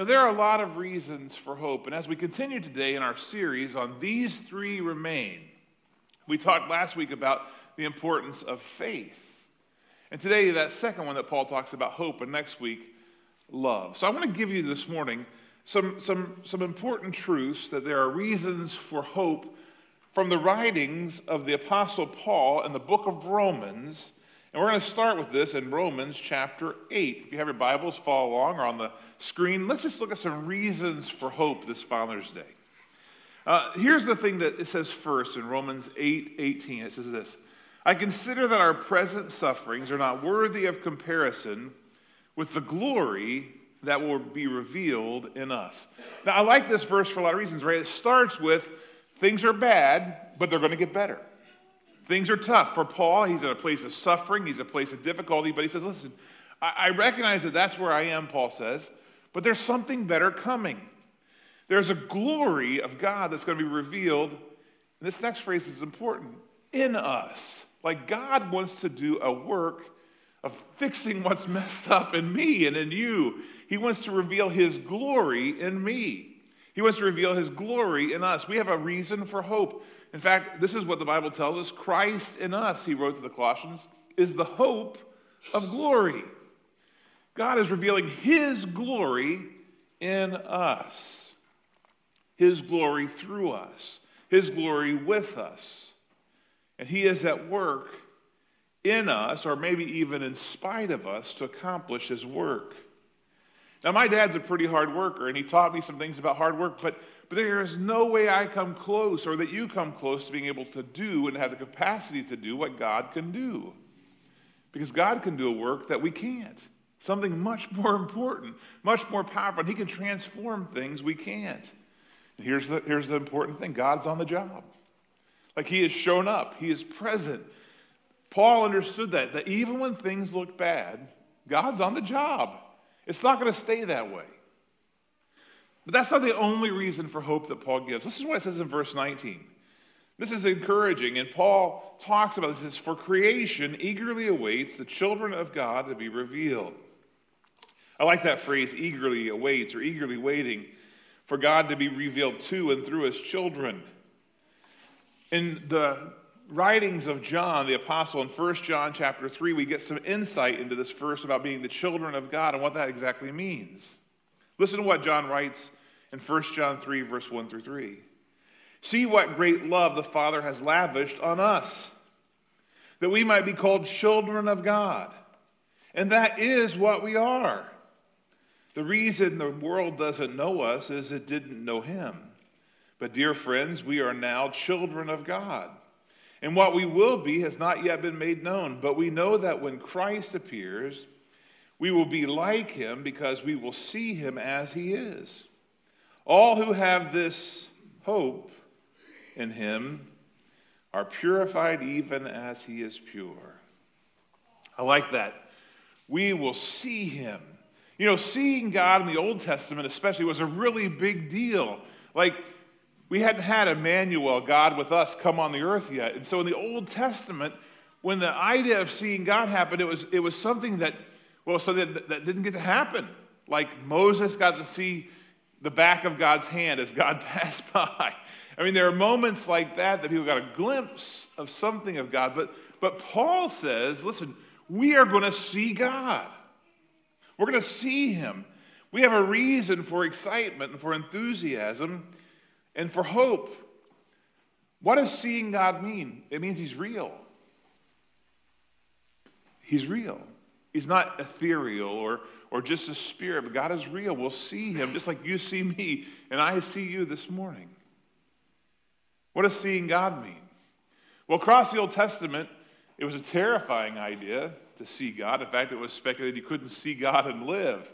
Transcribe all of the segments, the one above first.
Now, there are a lot of reasons for hope, and as we continue today in our series on These Three Remain, we talked last week about the importance of faith. And today, that second one that Paul talks about, hope, and next week, love. So I want to give you this morning some, some, some important truths that there are reasons for hope from the writings of the Apostle Paul in the book of Romans. And we're going to start with this in Romans chapter 8. If you have your Bibles, follow along or on the screen. Let's just look at some reasons for hope this Father's Day. Uh, here's the thing that it says first in Romans 8 18. It says this I consider that our present sufferings are not worthy of comparison with the glory that will be revealed in us. Now, I like this verse for a lot of reasons, right? It starts with things are bad, but they're going to get better. Things are tough. For Paul, he's in a place of suffering, he's in a place of difficulty, but he says, listen, I, I recognize that that's where I am, Paul says, but there's something better coming. There's a glory of God that's going to be revealed. And this next phrase is important in us. Like God wants to do a work of fixing what's messed up in me and in you. He wants to reveal His glory in me. He wants to reveal His glory in us. We have a reason for hope. In fact, this is what the Bible tells us Christ in us, he wrote to the Colossians, is the hope of glory. God is revealing His glory in us, His glory through us, His glory with us. And He is at work in us, or maybe even in spite of us, to accomplish His work. Now, my dad's a pretty hard worker, and he taught me some things about hard work, but, but there is no way I come close or that you come close to being able to do and have the capacity to do what God can do. Because God can do a work that we can't. Something much more important, much more powerful. And He can transform things we can't. And here's the, here's the important thing God's on the job. Like He has shown up, He is present. Paul understood that, that even when things look bad, God's on the job. It's not going to stay that way. But that's not the only reason for hope that Paul gives. This is what it says in verse 19. This is encouraging, and Paul talks about this. Says, For creation eagerly awaits the children of God to be revealed. I like that phrase, eagerly awaits or eagerly waiting for God to be revealed to and through his children. In the writings of John the apostle in 1 John chapter 3, we get some insight into this verse about being the children of God and what that exactly means. Listen to what John writes in 1 John 3, verse 1 through 3. See what great love the Father has lavished on us, that we might be called children of God. And that is what we are. The reason the world doesn't know us is it didn't know Him. But, dear friends, we are now children of God. And what we will be has not yet been made known, but we know that when Christ appears, we will be like him because we will see him as he is. All who have this hope in him are purified even as he is pure. I like that. We will see him. You know, seeing God in the Old Testament, especially, was a really big deal. Like, we hadn't had Emmanuel, God with us, come on the earth yet. And so in the Old Testament, when the idea of seeing God happened, it was, it was something that, well, so that, that didn't get to happen. Like Moses got to see the back of God's hand as God passed by. I mean, there are moments like that that people got a glimpse of something of God. But, but Paul says, listen, we are going to see God. We're going to see him. We have a reason for excitement and for enthusiasm and for hope. What does seeing God mean? It means He's real. He's real. He's not ethereal or, or just a spirit, but God is real. We'll see Him just like you see me and I see you this morning. What does seeing God mean? Well, across the Old Testament, it was a terrifying idea to see God. In fact, it was speculated you couldn't see God and live.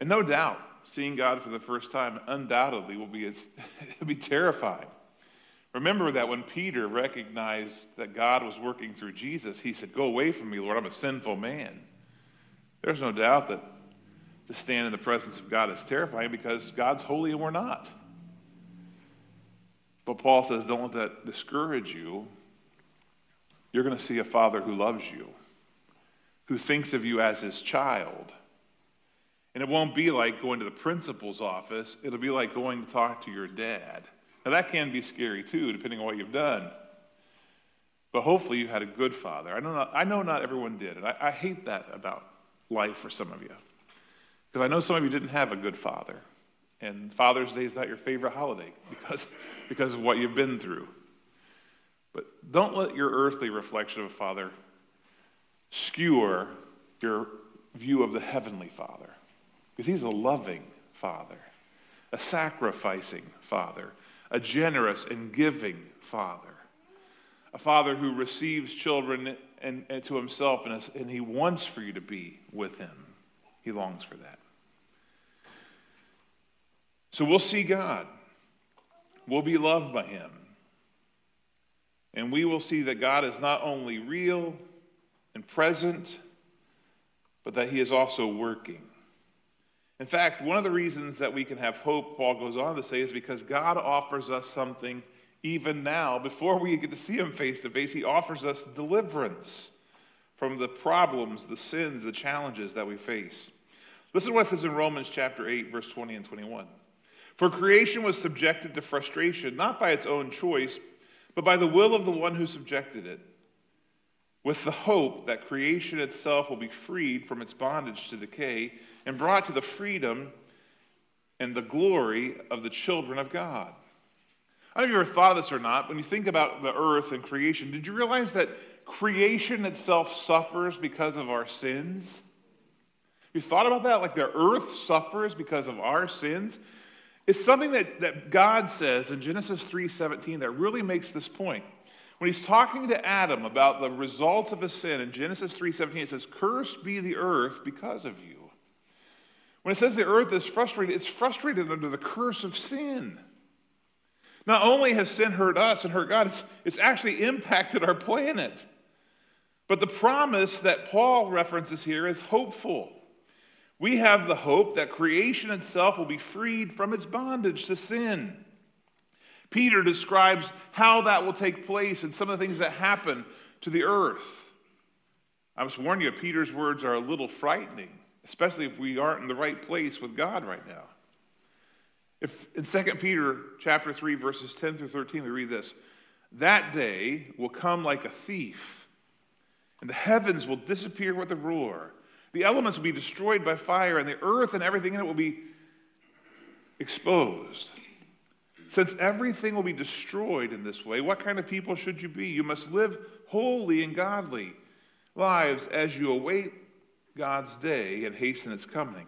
And no doubt, seeing God for the first time undoubtedly will be, it'll be terrifying. Remember that when Peter recognized that God was working through Jesus, he said, Go away from me, Lord, I'm a sinful man. There's no doubt that to stand in the presence of God is terrifying because God's holy and we're not. But Paul says, Don't let that discourage you. You're going to see a father who loves you, who thinks of you as his child And it won't be like going to the principal's office, it'll be like going to talk to your dad. Now, that can be scary too, depending on what you've done. But hopefully, you had a good father. I know not, I know not everyone did, and I, I hate that about life for some of you. Because I know some of you didn't have a good father. And Father's Day is not your favorite holiday because, because of what you've been through. But don't let your earthly reflection of a father skewer your view of the heavenly father. Because he's a loving father, a sacrificing father, a generous and giving father, a father who receives children and, and to himself, and, and he wants for you to be with him. He longs for that. So we'll see God. We'll be loved by him. And we will see that God is not only real and present, but that he is also working. In fact, one of the reasons that we can have hope, Paul goes on to say, is because God offers us something even now. Before we get to see him face to face, he offers us deliverance from the problems, the sins, the challenges that we face. Listen to what it says in Romans chapter 8, verse 20 and 21. For creation was subjected to frustration, not by its own choice, but by the will of the one who subjected it with the hope that creation itself will be freed from its bondage to decay and brought to the freedom and the glory of the children of God. I don't know if you ever thought of this or not. When you think about the earth and creation, did you realize that creation itself suffers because of our sins? You thought about that? Like the earth suffers because of our sins? It's something that, that God says in Genesis 3:17 that really makes this point. When he's talking to Adam about the results of his sin in Genesis 3:17, it says, Cursed be the earth because of you. When it says the earth is frustrated, it's frustrated under the curse of sin. Not only has sin hurt us and hurt God, it's, it's actually impacted our planet. But the promise that Paul references here is hopeful. We have the hope that creation itself will be freed from its bondage to sin. Peter describes how that will take place and some of the things that happen to the earth. I must warn you, Peter's words are a little frightening, especially if we aren't in the right place with God right now. If in 2 Peter chapter 3, verses 10 through 13, we read this That day will come like a thief, and the heavens will disappear with a roar. The elements will be destroyed by fire, and the earth and everything in it will be exposed. Since everything will be destroyed in this way, what kind of people should you be? You must live holy and godly lives as you await God's day and hasten its coming.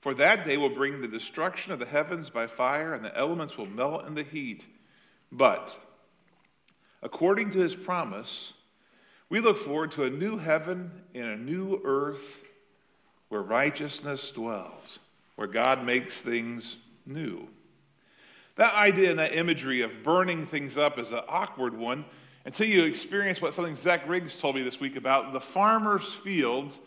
For that day will bring the destruction of the heavens by fire, and the elements will melt in the heat. But, according to his promise, we look forward to a new heaven and a new earth where righteousness dwells, where God makes things new. That idea and that imagery of burning things up is an awkward one until you experience what something Zach Riggs told me this week about the farmer's fields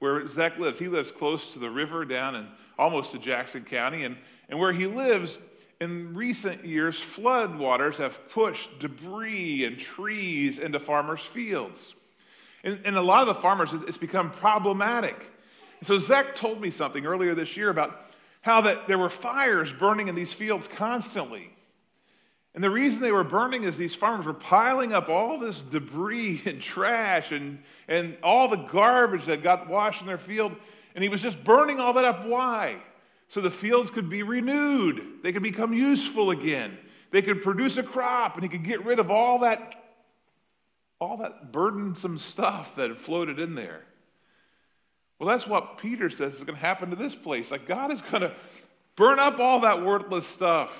where Zach lives. He lives close to the river down in almost to Jackson County. And, and where he lives, in recent years, flood waters have pushed debris and trees into farmers' fields. And, and a lot of the farmers, it's become problematic. And so Zach told me something earlier this year about how that there were fires burning in these fields constantly. And the reason they were burning is these farmers were piling up all this debris and trash and, and all the garbage that got washed in their field. And he was just burning all that up. Why? So the fields could be renewed, they could become useful again. They could produce a crop, and he could get rid of all that, all that burdensome stuff that had floated in there. Well, that's what Peter says is going to happen to this place. Like, God is going to burn up all that worthless stuff,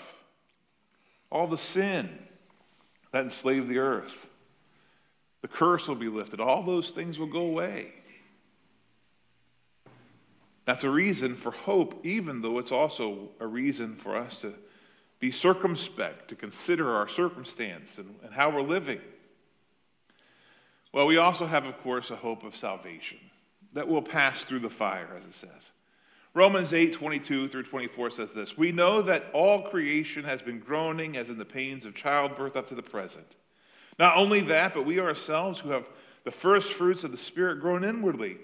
all the sin that enslaved the earth. The curse will be lifted. All those things will go away. That's a reason for hope, even though it's also a reason for us to be circumspect, to consider our circumstance and, and how we're living. Well, we also have, of course, a hope of salvation that will pass through the fire, as it says. Romans 8, 22 through 24 says this We know that all creation has been groaning as in the pains of childbirth up to the present. Not only that, but we ourselves who have the first fruits of the Spirit groan inwardly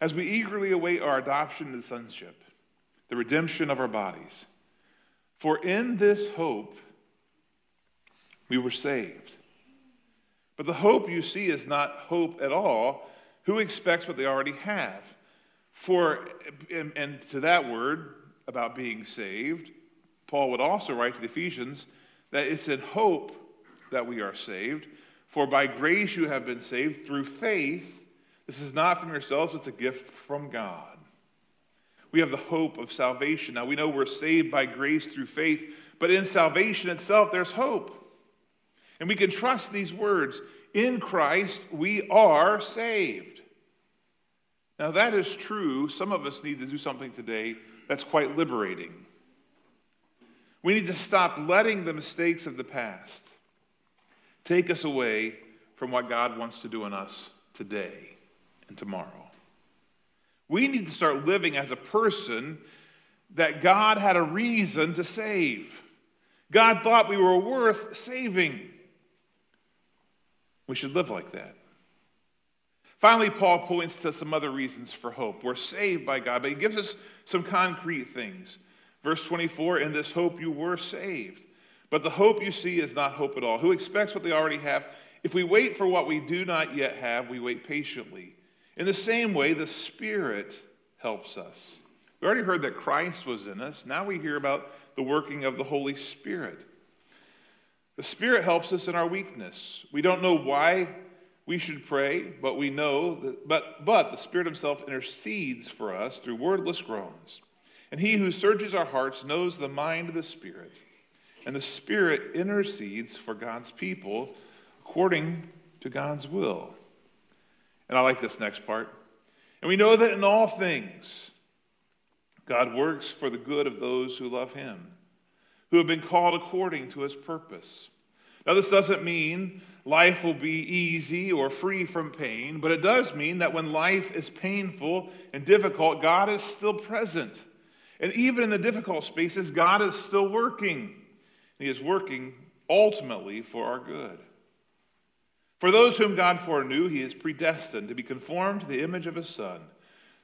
as we eagerly await our adoption to sonship, the redemption of our bodies. For in this hope we were saved. But the hope you see is not hope at all. Who expects what they already have? For, and, and to that word about being saved, Paul would also write to the Ephesians that it's in hope that we are saved. For by grace you have been saved through faith. This is not from yourselves, it's a gift from God. We have the hope of salvation. Now we know we're saved by grace through faith, but in salvation itself, there's hope. And we can trust these words in Christ, we are saved. Now, that is true. Some of us need to do something today that's quite liberating. We need to stop letting the mistakes of the past take us away from what God wants to do in us today and tomorrow. We need to start living as a person that God had a reason to save. God thought we were worth saving. We should live like that. Finally, Paul points to some other reasons for hope. We're saved by God, but he gives us some concrete things. Verse 24 In this hope you were saved. But the hope you see is not hope at all. Who expects what they already have? If we wait for what we do not yet have, we wait patiently. In the same way, the Spirit helps us. We already heard that Christ was in us. Now we hear about the working of the Holy Spirit. The Spirit helps us in our weakness. We don't know why we should pray, but we know that, but, but the Spirit Himself intercedes for us through wordless groans. And He who searches our hearts knows the mind of the Spirit. And the Spirit intercedes for God's people according to God's will. And I like this next part. And we know that in all things, God works for the good of those who love Him, who have been called according to His purpose. Now, this doesn't mean life will be easy or free from pain, but it does mean that when life is painful and difficult, God is still present. And even in the difficult spaces, God is still working. He is working ultimately for our good. For those whom God foreknew, he is predestined to be conformed to the image of his Son,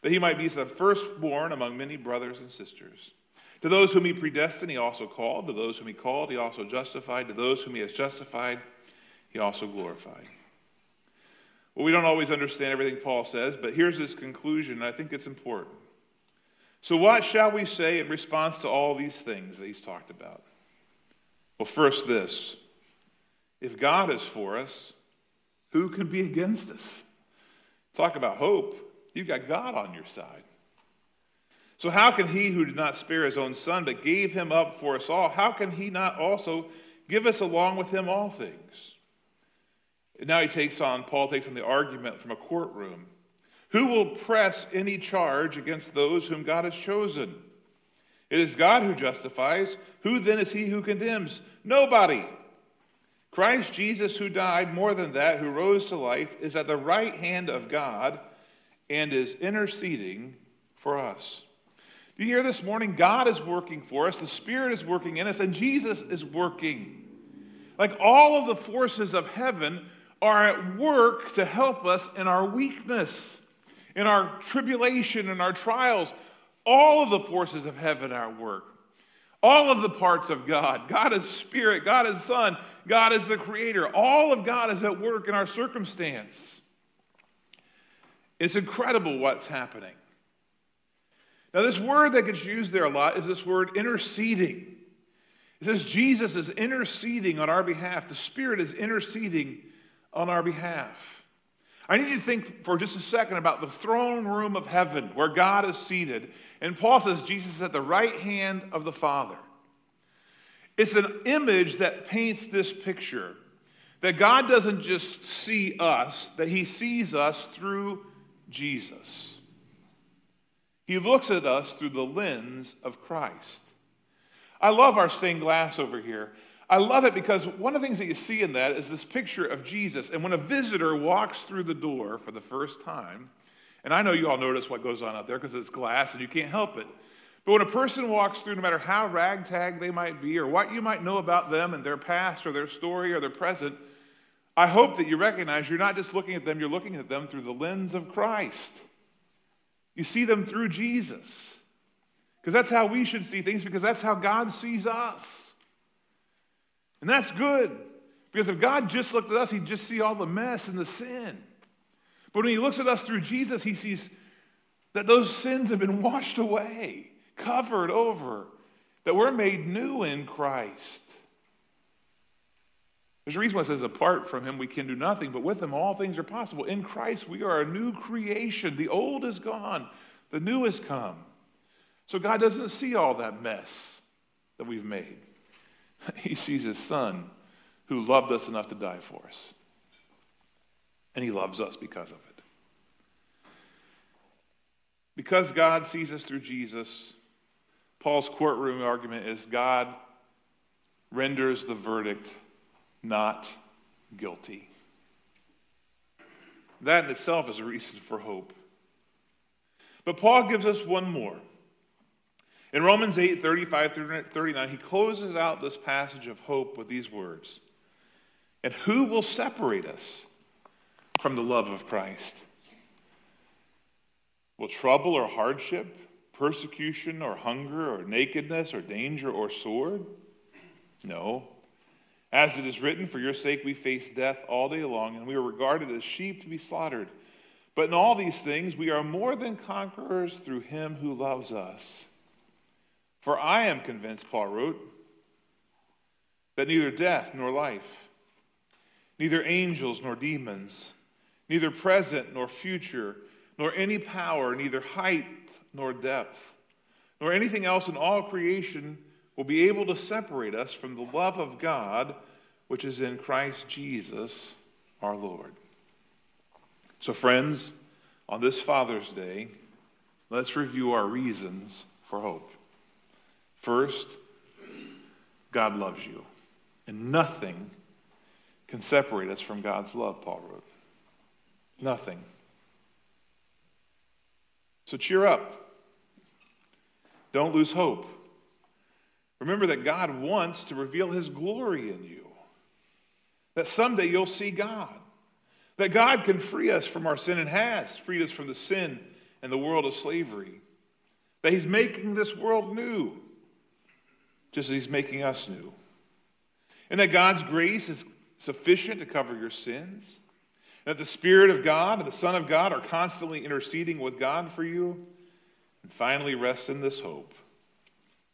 that he might be the firstborn among many brothers and sisters. To those whom he predestined, he also called. To those whom he called, he also justified. To those whom he has justified, he also glorified. Well, we don't always understand everything Paul says, but here's his conclusion, and I think it's important. So, what shall we say in response to all these things that he's talked about? Well, first, this if God is for us, who can be against us? Talk about hope. You've got God on your side. So, how can he who did not spare his own son, but gave him up for us all, how can he not also give us along with him all things? And now he takes on, Paul takes on the argument from a courtroom. Who will press any charge against those whom God has chosen? It is God who justifies. Who then is he who condemns? Nobody. Christ Jesus, who died, more than that, who rose to life, is at the right hand of God and is interceding for us. Do you hear this morning? God is working for us, the Spirit is working in us, and Jesus is working. Like all of the forces of heaven are at work to help us in our weakness, in our tribulation, in our trials. All of the forces of heaven are at work. All of the parts of God. God is Spirit, God is Son, God is the Creator. All of God is at work in our circumstance. It's incredible what's happening. Now, this word that gets used there a lot is this word interceding. It says Jesus is interceding on our behalf, the Spirit is interceding on our behalf. I need you to think for just a second about the throne room of heaven where God is seated. And Paul says Jesus is at the right hand of the Father. It's an image that paints this picture that God doesn't just see us, that He sees us through Jesus. He looks at us through the lens of Christ. I love our stained glass over here. I love it because one of the things that you see in that is this picture of Jesus. And when a visitor walks through the door for the first time, and I know you all notice what goes on out there because it's glass and you can't help it. But when a person walks through, no matter how ragtag they might be, or what you might know about them and their past or their story or their present, I hope that you recognize you're not just looking at them, you're looking at them through the lens of Christ. You see them through Jesus. Because that's how we should see things, because that's how God sees us. And that's good. Because if God just looked at us, he'd just see all the mess and the sin. But when he looks at us through Jesus, he sees that those sins have been washed away, covered over, that we're made new in Christ. There's a reason why it says, apart from him, we can do nothing, but with him, all things are possible. In Christ, we are a new creation. The old is gone, the new has come. So God doesn't see all that mess that we've made. He sees his son who loved us enough to die for us. And he loves us because of it. Because God sees us through Jesus, Paul's courtroom argument is God renders the verdict not guilty. That in itself is a reason for hope. But Paul gives us one more. In Romans 8 35 through 39, he closes out this passage of hope with these words And who will separate us from the love of Christ? Will trouble or hardship, persecution or hunger or nakedness or danger or sword? No. As it is written, For your sake we face death all day long, and we are regarded as sheep to be slaughtered. But in all these things we are more than conquerors through him who loves us. For I am convinced, Paul wrote, that neither death nor life, neither angels nor demons, neither present nor future, nor any power, neither height nor depth, nor anything else in all creation will be able to separate us from the love of God which is in Christ Jesus our Lord. So, friends, on this Father's Day, let's review our reasons for hope. First, God loves you, and nothing can separate us from God's love, Paul wrote. Nothing. So cheer up. Don't lose hope. Remember that God wants to reveal his glory in you. That someday you'll see God. That God can free us from our sin and has freed us from the sin and the world of slavery. That he's making this world new just as He's making us new. And that God's grace is sufficient to cover your sins. That the Spirit of God and the Son of God are constantly interceding with God for you. And finally, rest in this hope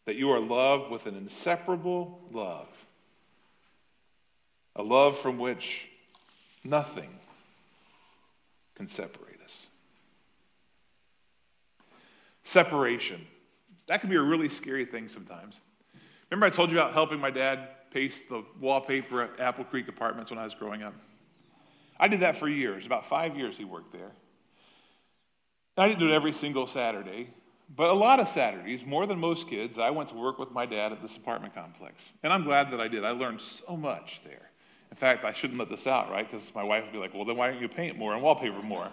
that you are loved with an inseparable love, a love from which nothing can separate us. Separation. That can be a really scary thing sometimes. Remember, I told you about helping my dad paste the wallpaper at Apple Creek Apartments when I was growing up? I did that for years. About five years he worked there. I didn't do it every single Saturday, but a lot of Saturdays, more than most kids, I went to work with my dad at this apartment complex. And I'm glad that I did. I learned so much there. In fact, I shouldn't let this out, right? Because my wife would be like, well, then why don't you paint more and wallpaper more?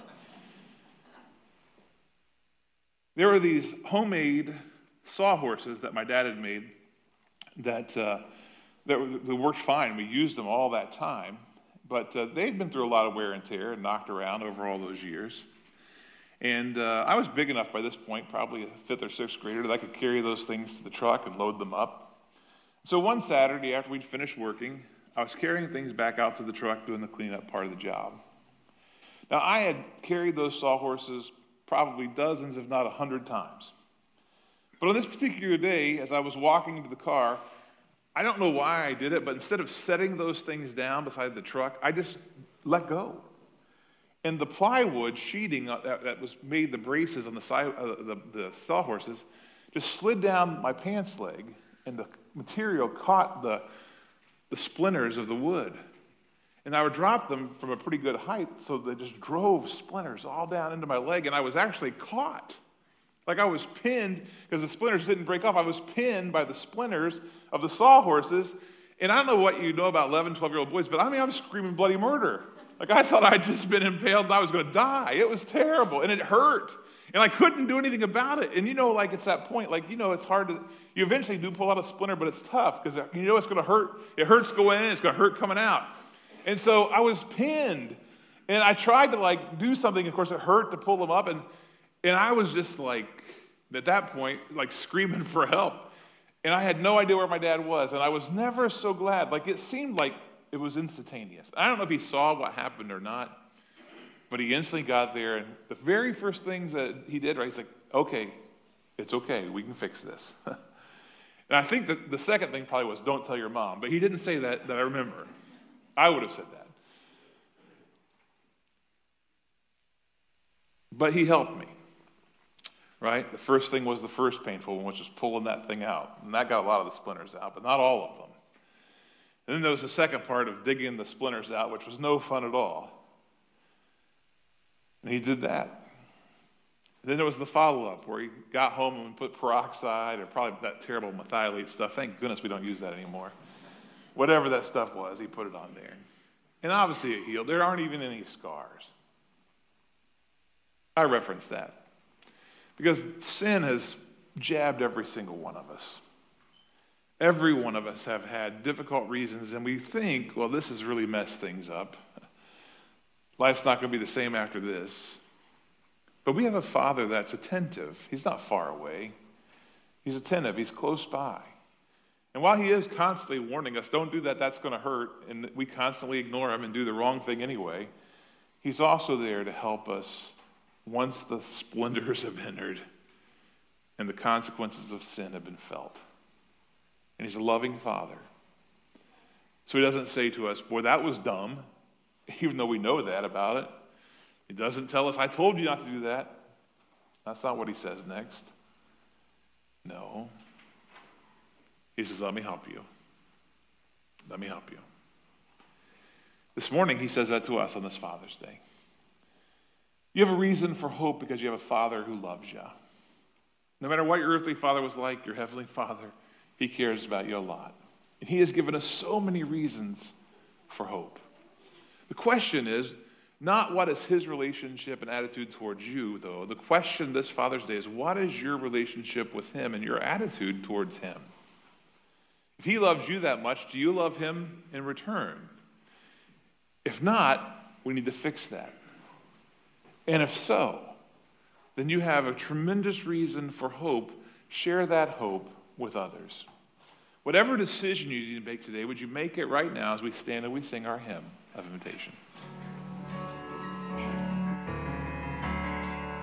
There were these homemade sawhorses that my dad had made that, uh, that, that, worked fine. We used them all that time, but uh, they'd been through a lot of wear and tear and knocked around over all those years. And uh, I was big enough by this point, probably a fifth or sixth grader, that I could carry those things to the truck and load them up. So one Saturday, after we'd finished working, I was carrying things back out to the truck doing the cleanup part of the job. Now, I had carried those sawhorses probably dozens, if not a hundred times. But on this particular day, as I was walking into the car, I don't know why I did it, but instead of setting those things down beside the truck, I just let go. And the plywood sheeting that, that was made the braces on the side, uh, the, the sawhorses, just slid down my pants leg, and the material caught the, the splinters of the wood. And I would drop them from a pretty good height, so they just drove splinters all down into my leg, and I was actually caught. Like I was pinned, because the splinters didn't break off, I was pinned by the splinters of the sawhorses. And I don't know what you know about 11, 12 year old boys, but I mean, I'm screaming bloody murder. Like I thought I'd just been impaled and I was going to die. It was terrible and it hurt. And I couldn't do anything about it. And you know, like it's that point, like, you know, it's hard to, you eventually do pull out a splinter, but it's tough because uh, you know it's going to hurt. It hurts going in, it's going to hurt coming out. And so I was pinned. And I tried to like do something. Of course, it hurt to pull them up. And and I was just like at that point, like screaming for help. And I had no idea where my dad was. And I was never so glad. Like it seemed like it was instantaneous. I don't know if he saw what happened or not, but he instantly got there. And the very first things that he did, right, he's like, okay, it's okay. We can fix this. and I think that the second thing probably was, don't tell your mom. But he didn't say that, that I remember. I would have said that. But he helped me right? The first thing was the first painful one, which was pulling that thing out. And that got a lot of the splinters out, but not all of them. And then there was the second part of digging the splinters out, which was no fun at all. And he did that. And then there was the follow up where he got home and put peroxide or probably that terrible Merthiolate stuff. Thank goodness we don't use that anymore. Whatever that stuff was, he put it on there. And obviously it healed. There aren't even any scars. I reference that. Because sin has jabbed every single one of us. Every one of us have had difficult reasons, and we think, well, this has really messed things up. Life's not going to be the same after this. But we have a Father that's attentive. He's not far away, He's attentive, He's close by. And while He is constantly warning us, don't do that, that's going to hurt, and we constantly ignore Him and do the wrong thing anyway, He's also there to help us once the splendors have entered and the consequences of sin have been felt. And he's a loving father. So he doesn't say to us, Boy, that was dumb, even though we know that about it. He doesn't tell us, I told you not to do that. That's not what he says next. No. He says, Let me help you. Let me help you. This morning, he says that to us on this Father's Day. You have a reason for hope because you have a father who loves you. No matter what your earthly father was like, your heavenly father, he cares about you a lot. And he has given us so many reasons for hope. The question is not what is his relationship and attitude towards you, though. The question this Father's Day is what is your relationship with him and your attitude towards him? If he loves you that much, do you love him in return? If not, we need to fix that. And if so, then you have a tremendous reason for hope. Share that hope with others. Whatever decision you need to make today, would you make it right now as we stand and we sing our hymn of invitation?